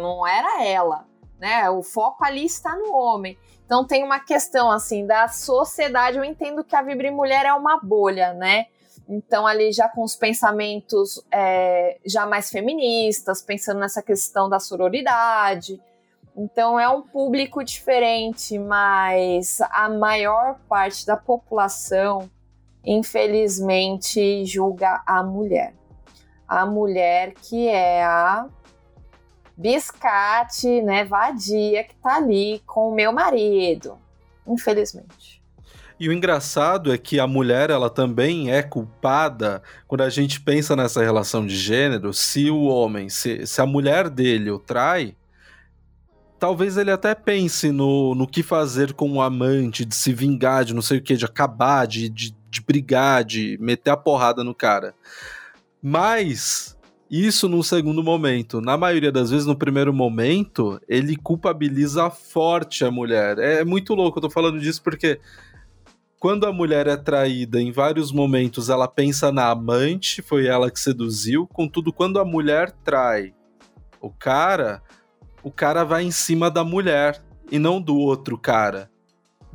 não era ela. Né? O foco ali está no homem. Então tem uma questão assim da sociedade. Eu entendo que a Vibre Mulher é uma bolha, né? Então ali já com os pensamentos é, já mais feministas, pensando nessa questão da sororidade. Então é um público diferente, mas a maior parte da população, infelizmente, julga a mulher. A mulher que é a biscate, né, vadia, que tá ali com o meu marido. Infelizmente. E o engraçado é que a mulher, ela também é culpada quando a gente pensa nessa relação de gênero. Se o homem, se, se a mulher dele o trai, talvez ele até pense no, no que fazer com o amante, de se vingar, de não sei o que, de acabar, de, de, de brigar, de meter a porrada no cara. Mas isso num segundo momento. Na maioria das vezes, no primeiro momento, ele culpabiliza forte a mulher. É muito louco, eu tô falando disso porque quando a mulher é traída, em vários momentos ela pensa na amante, foi ela que seduziu. Contudo, quando a mulher trai o cara, o cara vai em cima da mulher e não do outro cara.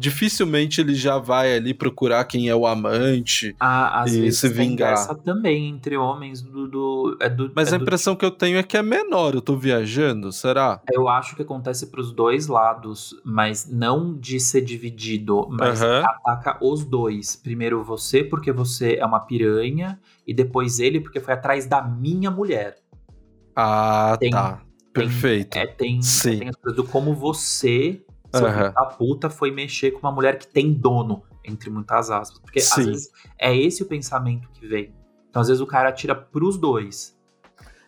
Dificilmente ele já vai ali procurar quem é o amante Ah, às e vezes se tem vingar. dessa também entre homens do. do, é do Mas é a do impressão que eu tenho é que é menor, eu tô viajando, será? Eu acho que acontece pros dois lados, mas não de ser dividido, mas Aham. ataca os dois. Primeiro você, porque você é uma piranha, e depois ele, porque foi atrás da minha mulher. Ah, Tem- tá. Perfeito. É, tem, Sim. tem as coisas do como você, seu Aham. filho da puta, foi mexer com uma mulher que tem dono, entre muitas aspas. Porque às Sim. vezes é esse o pensamento que vem. Então, às vezes, o cara atira pros dois.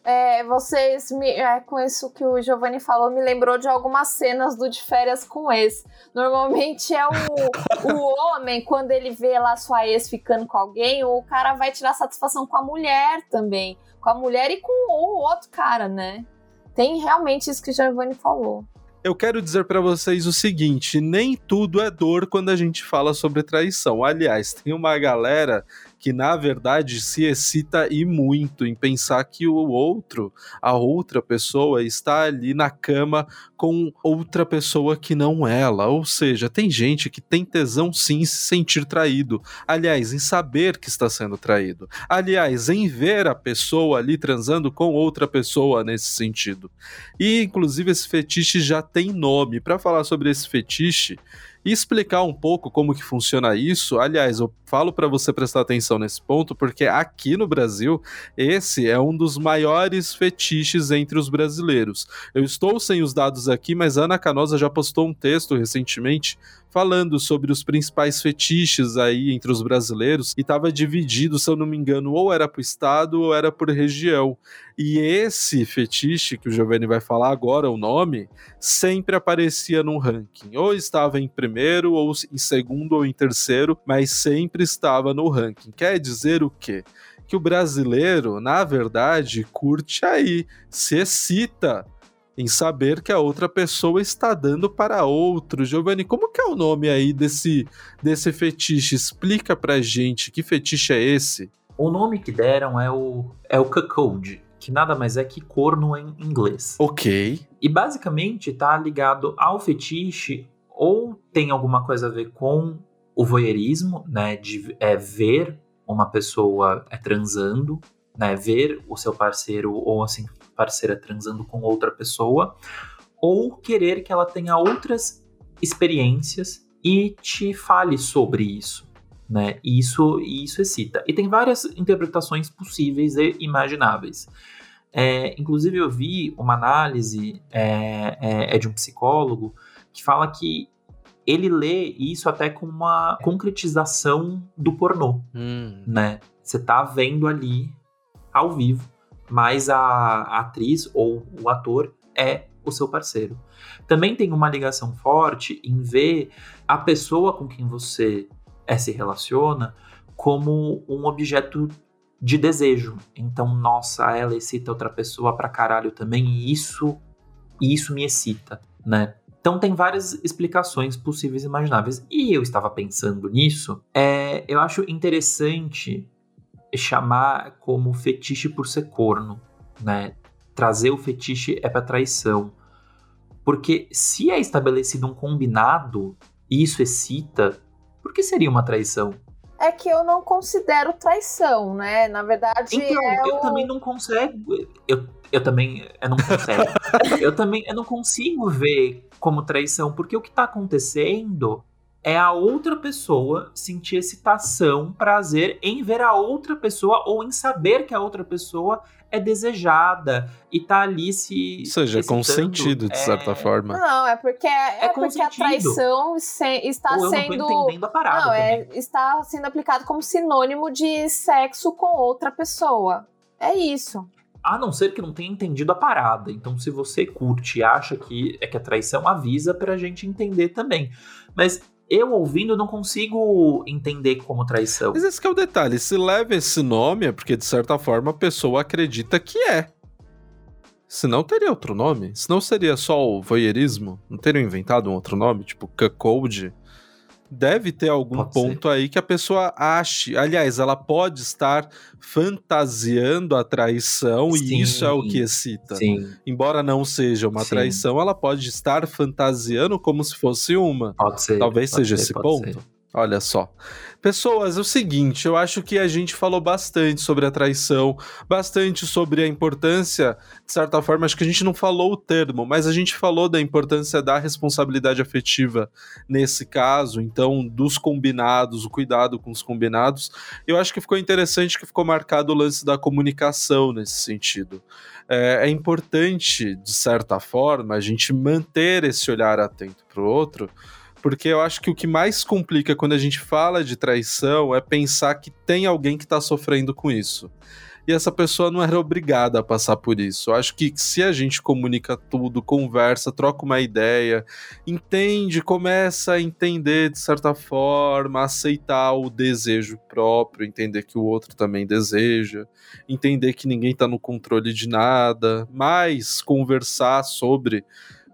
É, vocês, me, é, com isso que o Giovanni falou, me lembrou de algumas cenas do De Férias com Ex. Normalmente é o, [laughs] o homem, quando ele vê lá sua ex ficando com alguém, o cara vai tirar satisfação com a mulher também. Com a mulher e com o outro cara, né? Tem realmente isso que o Giovanni falou. Eu quero dizer pra vocês o seguinte: nem tudo é dor quando a gente fala sobre traição. Aliás, tem uma galera que na verdade se excita e muito em pensar que o outro, a outra pessoa, está ali na cama com outra pessoa que não ela. Ou seja, tem gente que tem tesão sim em se sentir traído. Aliás, em saber que está sendo traído. Aliás, em ver a pessoa ali transando com outra pessoa nesse sentido. E inclusive esse fetiche já tem nome. Para falar sobre esse fetiche e explicar um pouco como que funciona isso, aliás, eu falo para você prestar atenção nesse ponto porque aqui no Brasil esse é um dos maiores fetiches entre os brasileiros. Eu estou sem os dados aqui, mas Ana Canosa já postou um texto recentemente falando sobre os principais fetiches aí entre os brasileiros e estava dividido, se eu não me engano, ou era por estado ou era por região. E esse fetiche que o Giovanni vai falar agora, o nome, sempre aparecia num ranking. Ou estava em primeiro, ou em segundo, ou em terceiro, mas sempre estava no ranking. Quer dizer o quê? Que o brasileiro, na verdade, curte aí, se excita em saber que a outra pessoa está dando para outro. Giovanni, como que é o nome aí desse, desse fetiche? Explica pra gente que fetiche é esse. O nome que deram é o, é o cuckold, que nada mais é que corno em inglês. Ok. E basicamente tá ligado ao fetiche ou tem alguma coisa a ver com o voyeurismo, né, de é, ver uma pessoa é, transando, né, ver o seu parceiro ou assim parceira transando com outra pessoa, ou querer que ela tenha outras experiências e te fale sobre isso, né? E isso, isso excita. E tem várias interpretações possíveis e imagináveis. É, inclusive, eu vi uma análise é, é, é de um psicólogo que fala que ele lê isso até com uma concretização do pornô, Hum. né? Você tá vendo ali ao vivo, mas a, a atriz ou o ator é o seu parceiro. Também tem uma ligação forte em ver a pessoa com quem você é, se relaciona como um objeto de desejo. Então, nossa, ela excita outra pessoa pra caralho também, e isso, isso me excita, né? Então tem várias explicações possíveis e imagináveis. E eu estava pensando nisso. É, eu acho interessante chamar como fetiche por ser corno, né? Trazer o fetiche é para traição. Porque se é estabelecido um combinado e isso excita, por que seria uma traição? É que eu não considero traição, né? Na verdade, Então, é eu o... também não consigo. Eu, eu também. Eu não consigo. [laughs] eu também eu não consigo ver como traição, porque o que tá acontecendo é a outra pessoa sentir excitação, prazer em ver a outra pessoa ou em saber que a outra pessoa é desejada e tá ali se. Ou seja, é excitando. consentido, de certa É- forma. Não, é porque, é É porque a traição se- está Ou eu sendo. não tô entendendo a parada. Não, é, está sendo aplicado como sinônimo de sexo com outra pessoa. É isso. A não ser que não tenha entendido a parada. Então, se você curte e acha que é que a traição avisa pra gente entender também. Mas eu ouvindo não consigo entender como traição. Mas esse é o detalhe, se leva esse nome é porque, de certa forma, a pessoa acredita que é. Senão teria outro nome. Senão seria só o voyeurismo. Não teriam inventado um outro nome, tipo cuckold. Deve ter algum Pode ponto aí que a pessoa ache. Aliás, ela pode estar fantasiando a traição Sim, e isso é o que excita. Sim, Embora não seja uma Sim. traição, ela pode estar fantasiando como se fosse uma. pode ser. Talvez pode seja ser, esse ponto. ser. Olha só. Pessoas, é o seguinte, eu acho que a gente falou bastante sobre a traição, bastante sobre a importância, de certa forma, acho que a gente não falou o termo, mas a gente falou da importância da responsabilidade afetiva nesse caso, então, dos combinados, o cuidado com os combinados. Eu acho que ficou interessante que ficou marcado o lance da comunicação nesse sentido. É, é importante, de certa forma, a gente manter esse olhar atento para o outro, porque eu acho que o que mais complica quando a gente fala de traição é pensar que tem alguém que está sofrendo com isso. E essa pessoa não era obrigada a passar por isso. Eu acho que se a gente comunica tudo, conversa, troca uma ideia, entende, começa a entender de certa forma, aceitar o desejo próprio, entender que o outro também deseja, entender que ninguém está no controle de nada, mas conversar sobre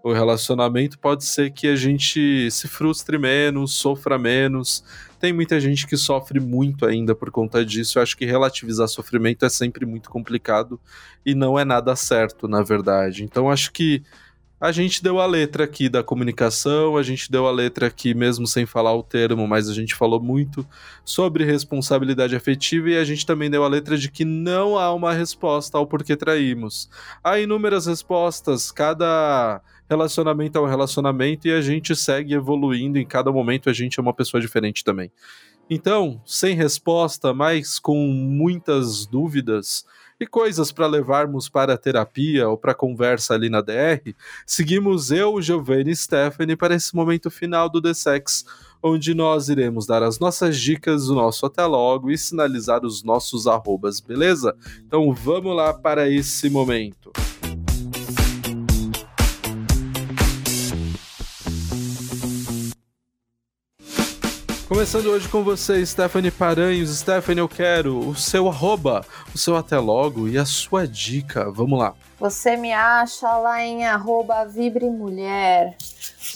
o relacionamento, pode ser que a gente se frustre menos, sofra menos. Tem muita gente que sofre muito ainda por conta disso. Eu acho que relativizar sofrimento é sempre muito complicado e não é nada certo, na verdade. Então acho que a gente deu a letra aqui da comunicação, a gente deu a letra aqui mesmo sem falar o termo, mas a gente falou muito sobre responsabilidade afetiva e a gente também deu a letra de que não há uma resposta ao porquê traímos. Há inúmeras respostas, cada relacionamento é um relacionamento e a gente segue evoluindo, em cada momento a gente é uma pessoa diferente também. Então, sem resposta, mas com muitas dúvidas e coisas para levarmos para a terapia ou para conversa ali na DR, seguimos eu, Giovanni e Stephanie para esse momento final do The Sex, onde nós iremos dar as nossas dicas, o nosso até logo e sinalizar os nossos arrobas, beleza? Então vamos lá para esse momento. Começando hoje com você, Stephanie Paranhos. Stephanie, eu quero o seu arroba, o seu até logo e a sua dica. Vamos lá. Você me acha lá em arroba vibrimulher.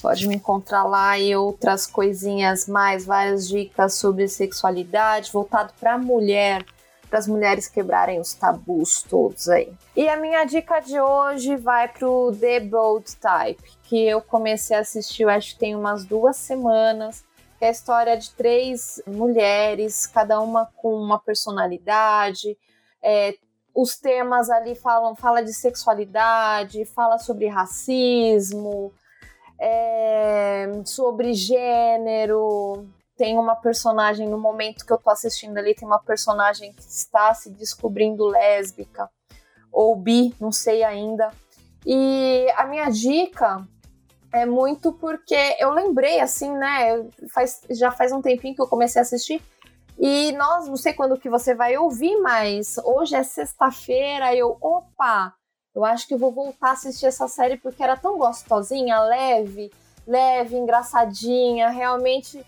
Pode me encontrar lá e outras coisinhas mais, várias dicas sobre sexualidade, voltado para mulher, para as mulheres quebrarem os tabus todos aí. E a minha dica de hoje vai pro The Bold Type, que eu comecei a assistir, acho que tem umas duas semanas é a história de três mulheres, cada uma com uma personalidade. É, os temas ali falam, fala de sexualidade, fala sobre racismo, é, sobre gênero. Tem uma personagem no momento que eu tô assistindo ali, tem uma personagem que está se descobrindo lésbica ou bi, não sei ainda. E a minha dica é muito porque eu lembrei, assim, né? Faz, já faz um tempinho que eu comecei a assistir. E nós, não sei quando que você vai ouvir, mas hoje é sexta-feira. Eu, opa, eu acho que eu vou voltar a assistir essa série porque era tão gostosinha, leve, leve, engraçadinha. Realmente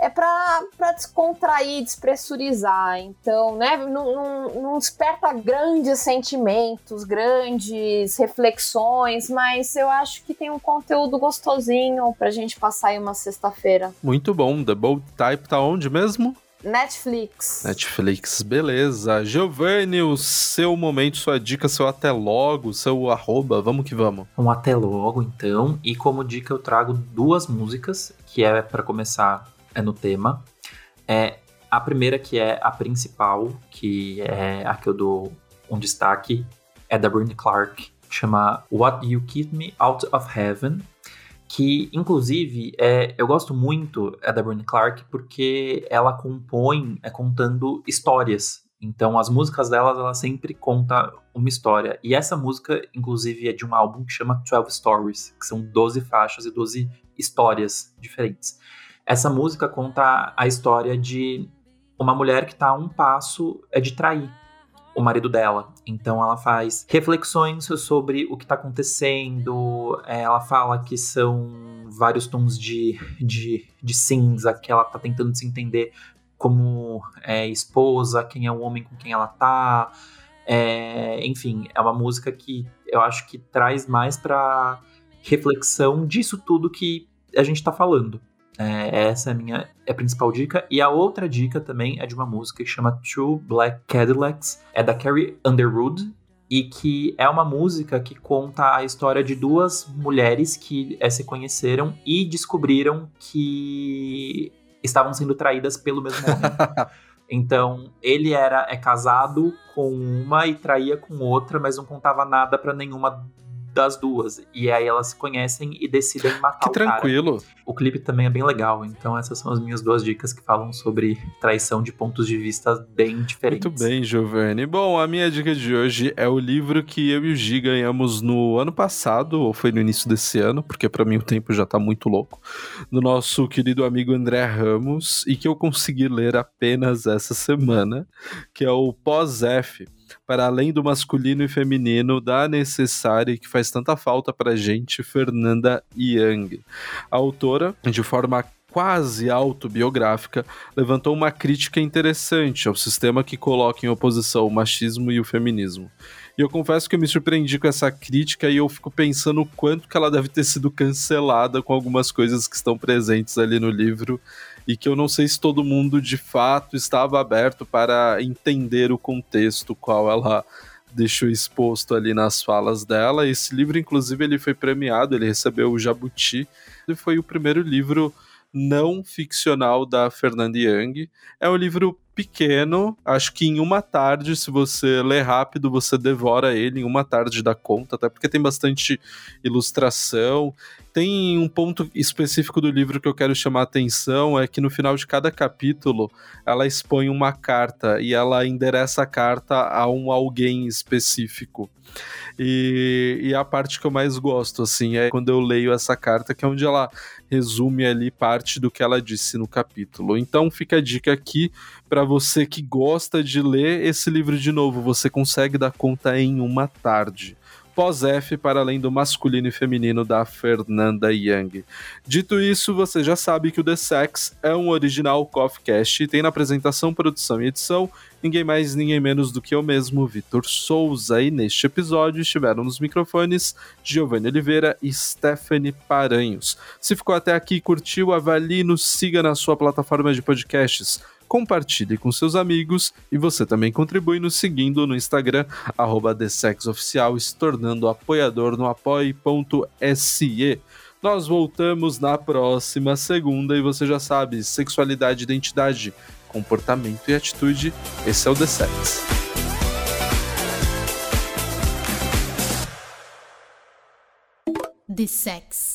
é para descontrair, despressurizar. Então, né, não, não, não, desperta grandes sentimentos, grandes reflexões, mas eu acho que tem um conteúdo gostosinho pra gente passar aí uma sexta-feira. Muito bom. The Bold Type tá onde mesmo? Netflix. Netflix, beleza. Giovanni, o seu momento, sua dica, seu até logo, seu arroba, vamos que vamos. Um até logo, então. E como dica eu trago duas músicas, que é para começar é no tema. É, a primeira, que é a principal, que é a que eu dou um destaque, é da Britney Clark, chama What You Keep Me Out of Heaven, que inclusive é, eu gosto muito é da Britney Clark porque ela compõe é contando histórias. Então as músicas delas ela sempre conta uma história. E essa música inclusive é de um álbum que chama 12 Stories, que são 12 faixas e 12 histórias diferentes. Essa música conta a história de uma mulher que está a um passo é de trair o marido dela. Então ela faz reflexões sobre o que está acontecendo. É, ela fala que são vários tons de, de, de cinza, que ela está tentando se entender como é, esposa, quem é o homem com quem ela tá. É, enfim, é uma música que eu acho que traz mais para reflexão disso tudo que a gente está falando É, essa é a minha é a principal dica. E a outra dica também é de uma música que chama Two Black Cadillacs. É da Carrie Underwood. E que é uma música que conta a história de duas mulheres que é, se conheceram e descobriram que estavam sendo traídas pelo mesmo homem. [laughs] Então, ele era é casado com uma e traía com outra, mas não contava nada para nenhuma das duas. E aí elas se conhecem e decidem matar que o tranquilo. cara. O clipe também é bem legal. Então essas são as minhas duas dicas que falam sobre traição de pontos de vista bem diferentes. Muito bem, Giovanni. Bom, a minha dica de hoje é o livro que eu e o Gi ganhamos no ano passado, ou foi no início desse ano, porque para mim o tempo já tá muito louco, do nosso querido amigo André Ramos, e que eu consegui ler apenas essa semana, que é o Pós-F para além do masculino e feminino da necessária e que faz tanta falta para gente, Fernanda Young. A autora, de forma quase autobiográfica, levantou uma crítica interessante ao sistema que coloca em oposição o machismo e o feminismo. E eu confesso que eu me surpreendi com essa crítica e eu fico pensando o quanto que ela deve ter sido cancelada com algumas coisas que estão presentes ali no livro e que eu não sei se todo mundo de fato estava aberto para entender o contexto qual ela deixou exposto ali nas falas dela. Esse livro, inclusive, ele foi premiado, ele recebeu o Jabuti, e foi o primeiro livro não ficcional da Fernanda Young. É um livro pequeno, acho que em uma tarde, se você ler rápido, você devora ele em uma tarde da conta, até porque tem bastante ilustração. Tem um ponto específico do livro que eu quero chamar a atenção, é que no final de cada capítulo ela expõe uma carta e ela endereça a carta a um alguém específico. E, e a parte que eu mais gosto, assim, é quando eu leio essa carta, que é onde ela resume ali parte do que ela disse no capítulo. Então fica a dica aqui para você que gosta de ler esse livro de novo, você consegue dar conta em uma tarde pós-F para além do masculino e feminino da Fernanda Young. Dito isso, você já sabe que o The Sex é um original Coffeecast e tem na apresentação, produção e edição ninguém mais, ninguém menos do que eu mesmo, Vitor Souza. E neste episódio estiveram nos microfones Giovanni Oliveira e Stephanie Paranhos. Se ficou até aqui, curtiu, avalie, nos siga na sua plataforma de podcasts compartilhe com seus amigos e você também contribui nos seguindo no Instagram, arroba TheSexOficial, se tornando apoiador no apoie.se. Nós voltamos na próxima segunda e você já sabe, sexualidade, identidade, comportamento e atitude, esse é o The Sex. The Sex.